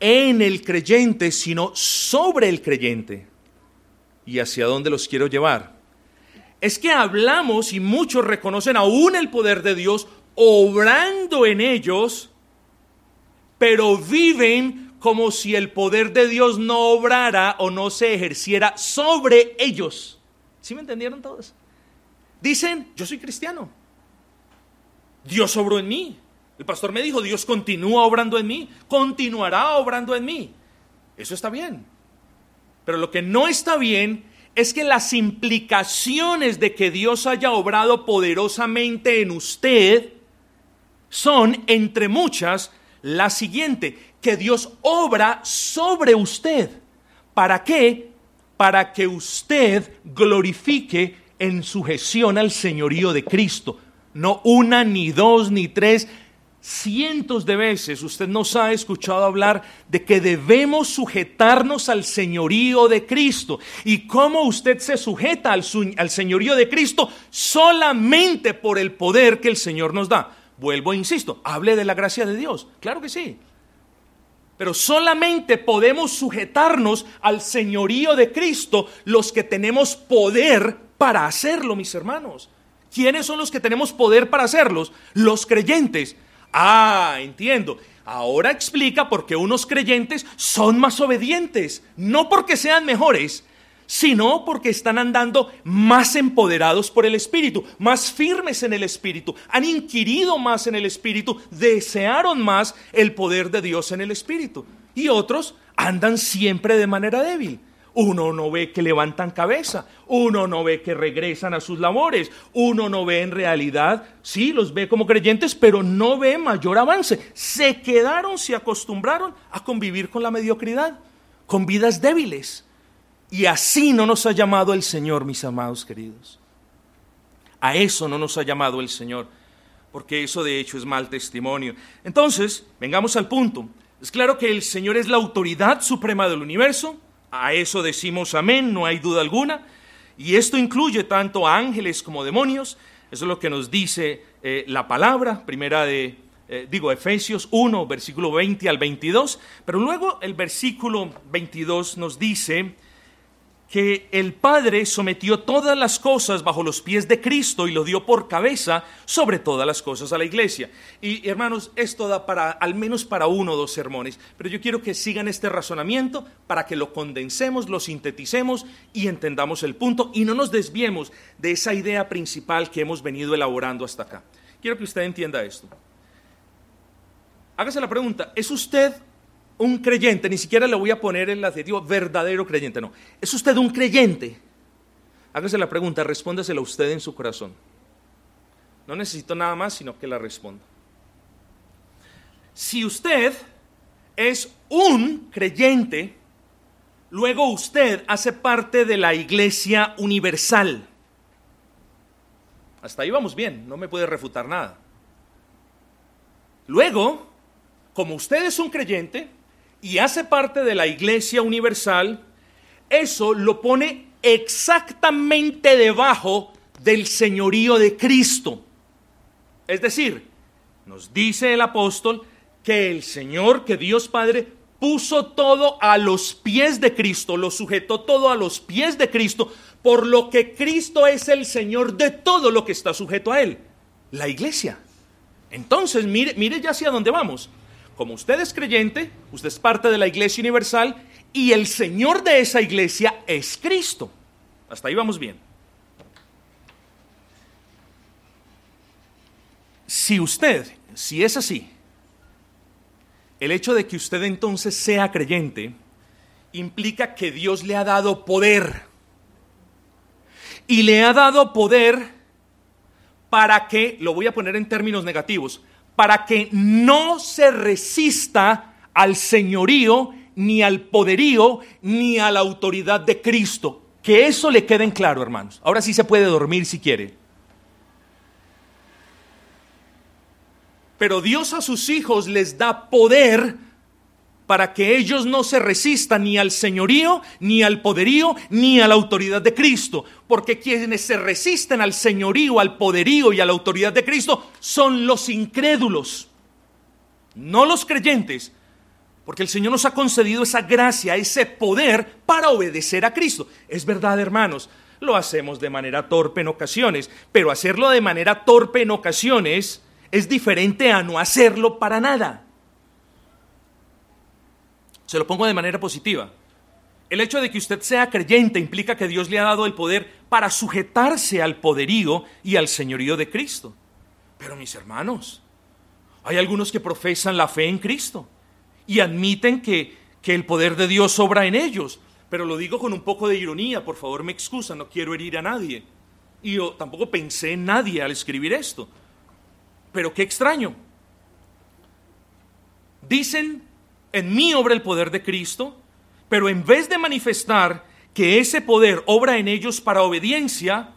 en el creyente, sino sobre el creyente. ¿Y hacia dónde los quiero llevar? Es que hablamos y muchos reconocen aún el poder de Dios obrando en ellos, pero viven como si el poder de Dios no obrara o no se ejerciera sobre ellos. ¿Sí me entendieron todos? Dicen, yo soy cristiano. Dios obró en mí. El pastor me dijo, Dios continúa obrando en mí, continuará obrando en mí. Eso está bien. Pero lo que no está bien es que las implicaciones de que Dios haya obrado poderosamente en usted son, entre muchas, la siguiente, que Dios obra sobre usted. ¿Para qué? Para que usted glorifique en sujeción al señorío de Cristo. No una, ni dos, ni tres, cientos de veces usted nos ha escuchado hablar de que debemos sujetarnos al señorío de Cristo. ¿Y cómo usted se sujeta al, señorío de Cristo? Solamente por el poder que el Señor nos da. Vuelvo insisto, hable de la gracia de Dios. Claro que sí. Pero solamente podemos sujetarnos al señorío de Cristo los que tenemos poder para hacerlo, mis hermanos. ¿Quiénes son los que tenemos poder para hacerlos? Los creyentes. Ah, entiendo. Ahora explica por qué unos creyentes son más obedientes, no porque sean mejores, sino porque están andando más empoderados por el Espíritu, más firmes en el Espíritu, han inquirido más en el Espíritu, desearon más el poder de Dios en el Espíritu. Y otros andan siempre de manera débil. Uno no ve que levantan cabeza, uno no ve que regresan a sus labores, uno no ve en realidad, sí, los ve como creyentes, pero no ve mayor avance. Se quedaron, se acostumbraron a convivir con la mediocridad, con vidas débiles. Y así no nos ha llamado el Señor, mis amados queridos. A eso no nos ha llamado el Señor, porque eso de hecho es mal testimonio. Entonces, vengamos al punto. Es claro que el Señor es la autoridad suprema del universo, a eso decimos amén, no hay duda alguna, y esto incluye tanto a ángeles como demonios, eso es lo que nos dice eh, la palabra, primera de, eh, digo, Efesios 1, versículo 20 al 22, pero luego el versículo 22 nos dice, que el Padre sometió todas las cosas bajo los pies de Cristo y lo dio por cabeza sobre todas las cosas a la iglesia. Y hermanos, esto da para al menos para uno o dos sermones, pero yo quiero que sigan este razonamiento para que lo condensemos, lo sinteticemos y entendamos el punto y no nos desviemos de esa idea principal que hemos venido elaborando hasta acá. quiero que usted entienda esto. Hágase la pregunta, ¿es usted un creyente? Ni siquiera le voy a poner el adjetivo verdadero creyente, no. ¿Es usted un creyente? Hágase la pregunta, respóndasela usted en su corazón. No necesito nada más, sino que la responda. Si usted es un creyente, luego usted hace parte de la iglesia universal. Hasta ahí vamos bien, no me puede refutar nada. Luego, como usted es un creyente y hace parte de la iglesia universal, eso lo pone exactamente debajo del señorío de Cristo. Es decir, nos dice el apóstol que el Señor, que Dios Padre, puso todo a los pies de Cristo, lo sujetó todo a los pies de Cristo, por lo que Cristo es el Señor de todo lo que está sujeto a Él, la iglesia. Entonces, mire, mire ya hacia dónde vamos. Como usted es creyente, usted es parte de la iglesia universal y el Señor de esa iglesia es Cristo. Hasta ahí vamos bien. Si usted, si es así, el hecho de que usted entonces sea creyente implica que Dios le ha dado poder. Y le ha dado poder para que, lo voy a poner en términos negativos, para que no se resista al señorío, ni al poderío, ni a la autoridad de Cristo. Que eso le quede en claro, hermanos. Ahora sí se puede dormir si quiere. Pero Dios a sus hijos les da poder para que ellos no se resistan ni al señorío, ni al poderío, ni a la autoridad de Cristo. Porque quienes se resisten al señorío, al poderío y a la autoridad de Cristo son los incrédulos, no los creyentes. Porque el Señor nos ha concedido esa gracia, ese poder para obedecer a Cristo. Es verdad, hermanos, lo hacemos de manera torpe en ocasiones, pero hacerlo de manera torpe en ocasiones es diferente a no hacerlo para nada. Se lo pongo de manera positiva. El hecho de que usted sea creyente implica que Dios le ha dado el poder para sujetarse al poderío y al señorío de Cristo. Pero mis hermanos, hay algunos que profesan la fe en Cristo y admiten que, que el poder de Dios obra en ellos. Pero lo digo con un poco de ironía, por favor me excusa, no quiero herir a nadie. Y yo tampoco pensé en nadie al escribir esto. Pero qué extraño. Dicen, en mí obra el poder de Cristo, pero en vez de manifestar que ese poder obra en ellos para obediencia,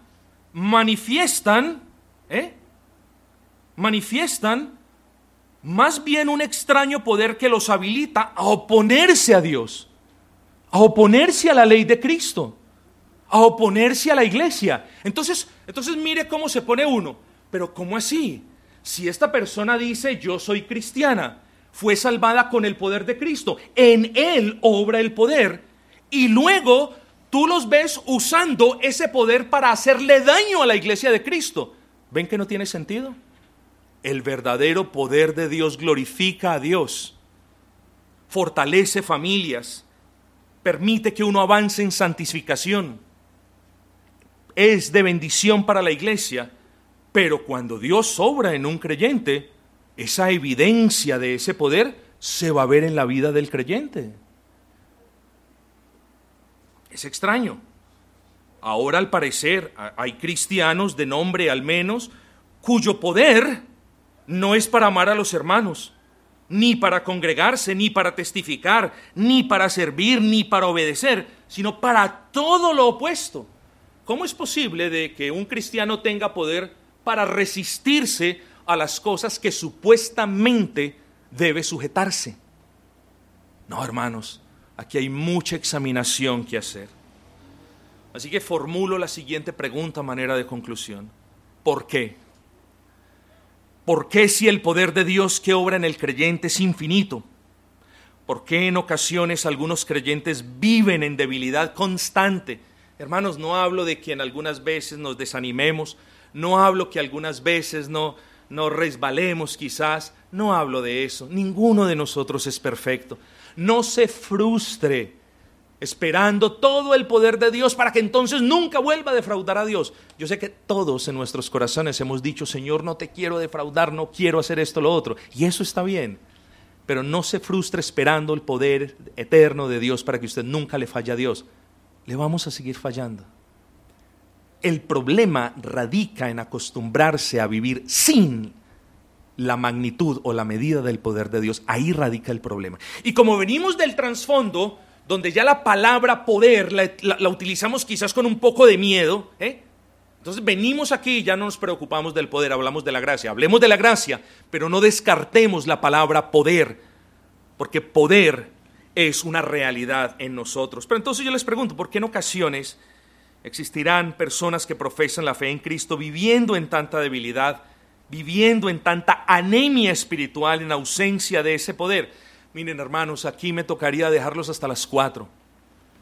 manifiestan, ¿eh? manifiestan más bien un extraño poder que los habilita a oponerse a Dios, a oponerse a la ley de Cristo, a oponerse a la iglesia. Entonces, entonces mire cómo se pone uno. Pero ¿cómo así? si esta persona dice yo soy cristiana, fue salvada con el poder de Cristo, en Él obra el poder, y luego tú los ves usando ese poder para hacerle daño a la iglesia de Cristo. ¿Ven que no tiene sentido? El verdadero poder de Dios glorifica a Dios, fortalece familias, permite que uno avance en santificación, es de bendición para la iglesia pero cuando Dios obra en un creyente, esa evidencia de ese poder se va a ver en la vida del creyente. Es extraño. Ahora al parecer hay cristianos de nombre al menos cuyo poder no es para amar a los hermanos, ni para congregarse, ni para testificar, ni para servir, ni para obedecer, sino para todo lo opuesto. ¿Cómo es posible de que un cristiano tenga poder para resistirse a las cosas que supuestamente debe sujetarse. No, hermanos, aquí hay mucha examinación que hacer. Así que formulo la siguiente pregunta a manera de conclusión. ¿Por qué? ¿Por qué si el poder de Dios que obra en el creyente es infinito? ¿Por qué en ocasiones algunos creyentes viven en debilidad constante? Hermanos, no hablo de que en algunas veces nos desanimemos, no hablo que algunas veces no, no resbalemos quizás, no hablo de eso. Ninguno de nosotros es perfecto. No se frustre esperando todo el poder de Dios para que entonces nunca vuelva a defraudar a Dios. Yo sé que todos en nuestros corazones hemos dicho, Señor, no te quiero defraudar, no quiero hacer esto, lo otro. Y eso está bien. Pero no se frustre esperando el poder eterno de Dios para que usted nunca le falle a Dios. Le vamos a seguir fallando. El problema radica en acostumbrarse a vivir sin la magnitud o la medida del poder de Dios. Ahí radica el problema. Y como venimos del trasfondo, donde ya la palabra poder la, utilizamos quizás con un poco de miedo, ¿eh? entonces venimos aquí y ya no nos preocupamos del poder, hablamos de la gracia. Hablemos de la gracia, pero no descartemos la palabra poder, porque poder es una realidad en nosotros. Pero entonces yo les pregunto, ¿por qué en ocasiones existirán personas que profesan la fe en Cristo viviendo en tanta debilidad? viviendo en tanta anemia espiritual en ausencia de ese poder. Miren hermanos, aquí me tocaría dejarlos hasta las cuatro,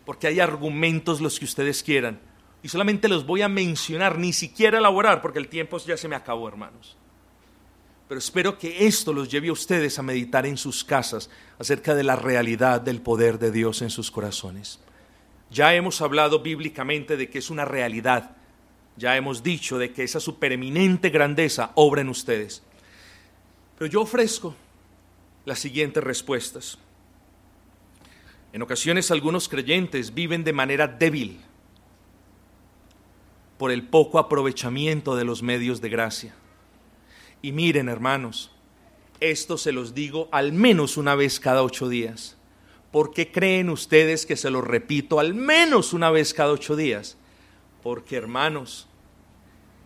porque hay argumentos los que ustedes quieran, y solamente los voy a mencionar, ni siquiera elaborar, porque el tiempo ya se me acabó, hermanos. Pero espero que esto los lleve a ustedes a meditar en sus casas acerca de la realidad del poder de Dios en sus corazones. Ya hemos hablado bíblicamente de que es una realidad ya hemos dicho de que esa supereminente grandeza obra en ustedes. Pero yo ofrezco las siguientes respuestas. En ocasiones algunos creyentes viven de manera débil por el poco aprovechamiento de los medios de gracia. Y miren, hermanos, esto se los digo al menos una vez cada ocho días. ¿Por qué creen ustedes que se lo repito al menos una vez cada ocho días? Porque hermanos,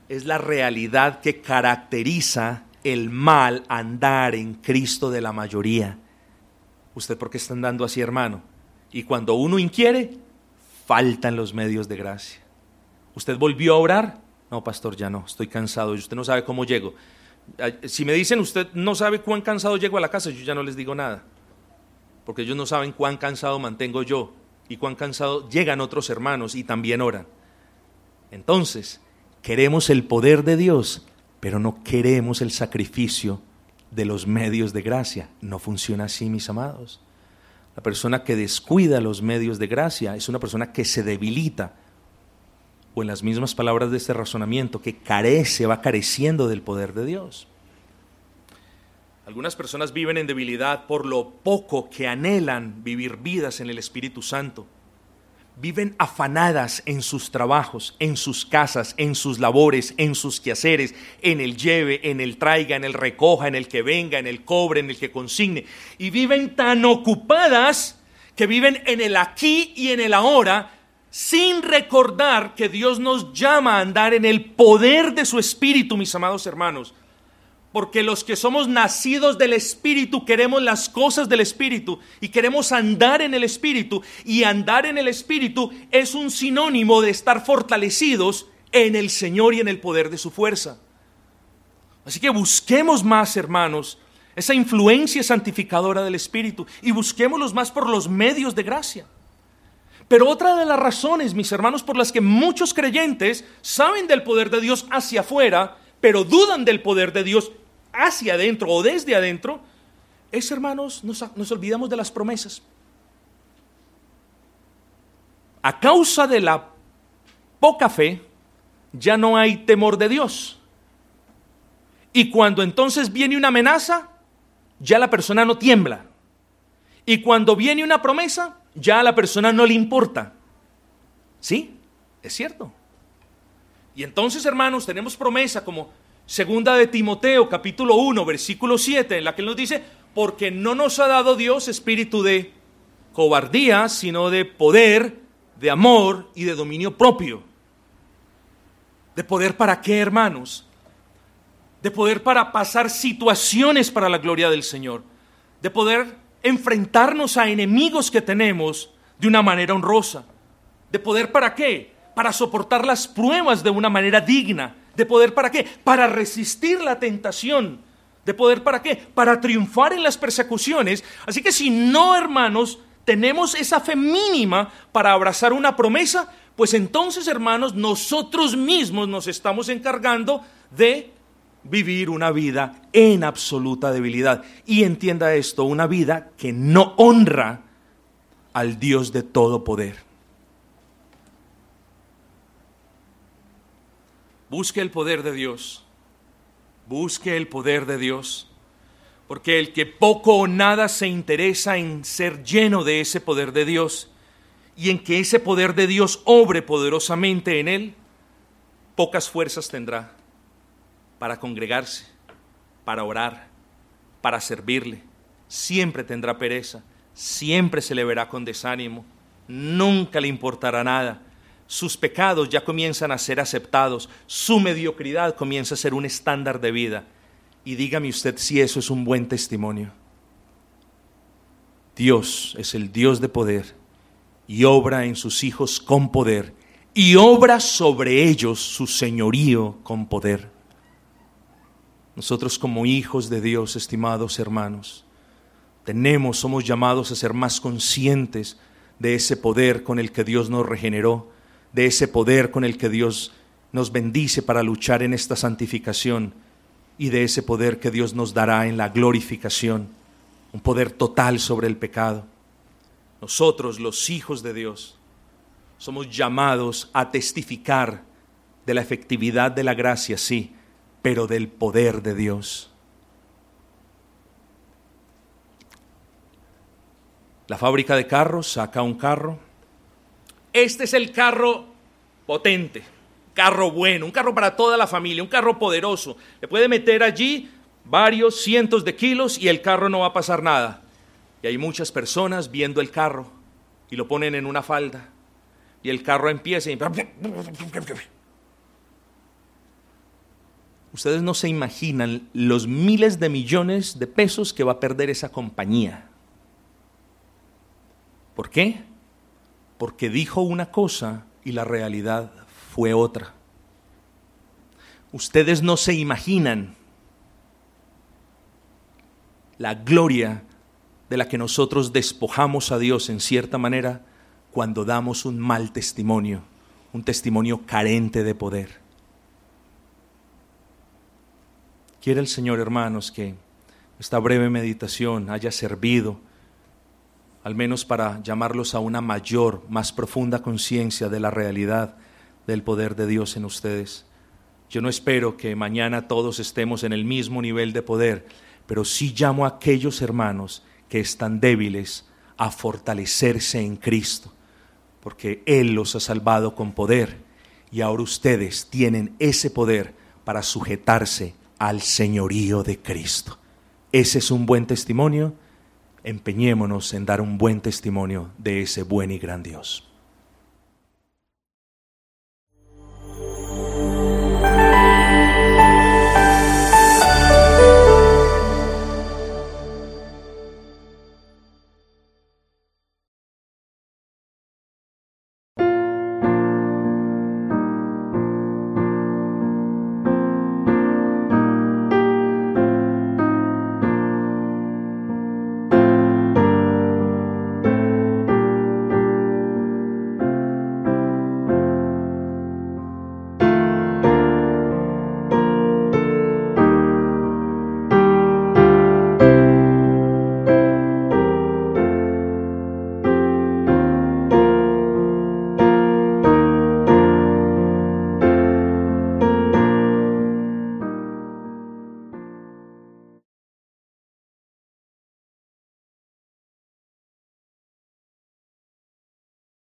es la realidad que caracteriza el mal andar en Cristo de la mayoría. ¿Usted por qué está andando así, hermano? Y cuando uno inquiere, faltan los medios de gracia. ¿Usted volvió a orar? No, pastor, ya no, estoy cansado y usted no sabe cómo llego. Si me dicen usted no sabe cuán cansado llego a la casa, yo ya no les digo nada. Porque ellos no saben cuán cansado mantengo yo y cuán cansado llegan otros hermanos y también oran. Entonces, queremos el poder de Dios, pero no queremos el sacrificio de los medios de gracia. No funciona así, mis amados. La persona que descuida los medios de gracia es una persona que se debilita, o en las mismas palabras de este razonamiento, que carece, va careciendo del poder de Dios. Algunas personas viven en debilidad por lo poco que anhelan vivir vidas en el Espíritu Santo viven afanadas en sus trabajos, en sus casas, en sus labores, en sus quehaceres, en el lleve, en el traiga, en el recoja, en el que venga, en el cobre, en el que consigne. Y viven tan ocupadas que viven en el aquí y en el ahora sin recordar que Dios nos llama a andar en el poder de su espíritu, mis amados hermanos porque los que somos nacidos del Espíritu queremos las cosas del Espíritu y queremos andar en el Espíritu. Y andar en el Espíritu es un sinónimo de estar fortalecidos en el Señor y en el poder de su fuerza. Así que busquemos más, hermanos, esa influencia santificadora del Espíritu y busquémoslos más por los medios de gracia. Pero otra de las razones, mis hermanos, por las que muchos creyentes saben del poder de Dios hacia afuera, pero dudan del poder de Dios hacia adentro o desde adentro, es, hermanos, nos, olvidamos de las promesas. A causa de la poca fe, ya no hay temor de Dios. Y cuando entonces viene una amenaza, ya la persona no tiembla. Y cuando viene una promesa, ya a la persona no le importa. ¿Sí? Es cierto. Y entonces, hermanos, tenemos promesa como Segunda de Timoteo, capítulo 1, versículo 7, en la que él nos dice, porque no nos ha dado Dios espíritu de cobardía, sino de poder, de amor y de dominio propio. ¿De poder para qué, hermanos? De poder para pasar situaciones para la gloria del Señor. De poder enfrentarnos a enemigos que tenemos de una manera honrosa. ¿De poder para qué? Para soportar las pruebas de una manera digna ¿De poder para qué? Para resistir la tentación. ¿De poder para qué? Para triunfar en las persecuciones. Así que si no, hermanos, tenemos esa fe mínima para abrazar una promesa, pues entonces, hermanos, nosotros mismos nos estamos encargando de vivir una vida en absoluta debilidad. Y entienda esto, una vida que no honra al Dios de todo poder. Busque el poder de Dios. Busque el poder de Dios. Porque el que poco o nada se interesa en ser lleno de ese poder de Dios y en que ese poder de Dios obre poderosamente en él, pocas fuerzas tendrá para congregarse, para orar, para servirle. Siempre tendrá pereza, siempre se le verá con desánimo, nunca le importará nada sus pecados ya comienzan a ser aceptados, su mediocridad comienza a ser un estándar de vida. Y dígame usted si eso es un buen testimonio. Dios es el Dios de poder y obra en sus hijos con poder y obra sobre ellos su señorío con poder. Nosotros como hijos de Dios, estimados hermanos, tenemos, somos llamados a ser más conscientes de ese poder con el que Dios nos regeneró de ese poder con el que Dios nos bendice para luchar en esta santificación y de ese poder que Dios nos dará en la glorificación, un poder total sobre el pecado. Nosotros, los hijos de Dios, somos llamados a testificar de la efectividad de la gracia, sí, pero del poder de Dios. La fábrica de carros saca un carro, este es el carro potente, carro bueno, un carro para toda la familia, un carro poderoso. Le puede meter allí varios cientos de kilos y el carro no va a pasar nada. Y hay muchas personas viendo el carro y lo ponen en una falda y el carro empieza y... Ustedes no se imaginan los miles de millones de pesos que va a perder esa compañía. ¿Por qué? Porque dijo una cosa y la realidad fue otra. Ustedes no se imaginan la gloria de la que nosotros despojamos a Dios en cierta manera cuando damos un mal testimonio, un testimonio carente de poder. Quiere el Señor, hermanos, que esta breve meditación haya servido al menos para llamarlos a una mayor, más profunda conciencia de la realidad del poder de Dios en ustedes. Yo no espero que mañana todos estemos en el mismo nivel de poder, pero sí llamo a aquellos hermanos que están débiles a fortalecerse en Cristo, porque Él los ha salvado con poder y ahora ustedes tienen ese poder para sujetarse al señorío de Cristo. Ese es un buen testimonio empeñémonos en dar un buen testimonio de ese buen y gran Dios.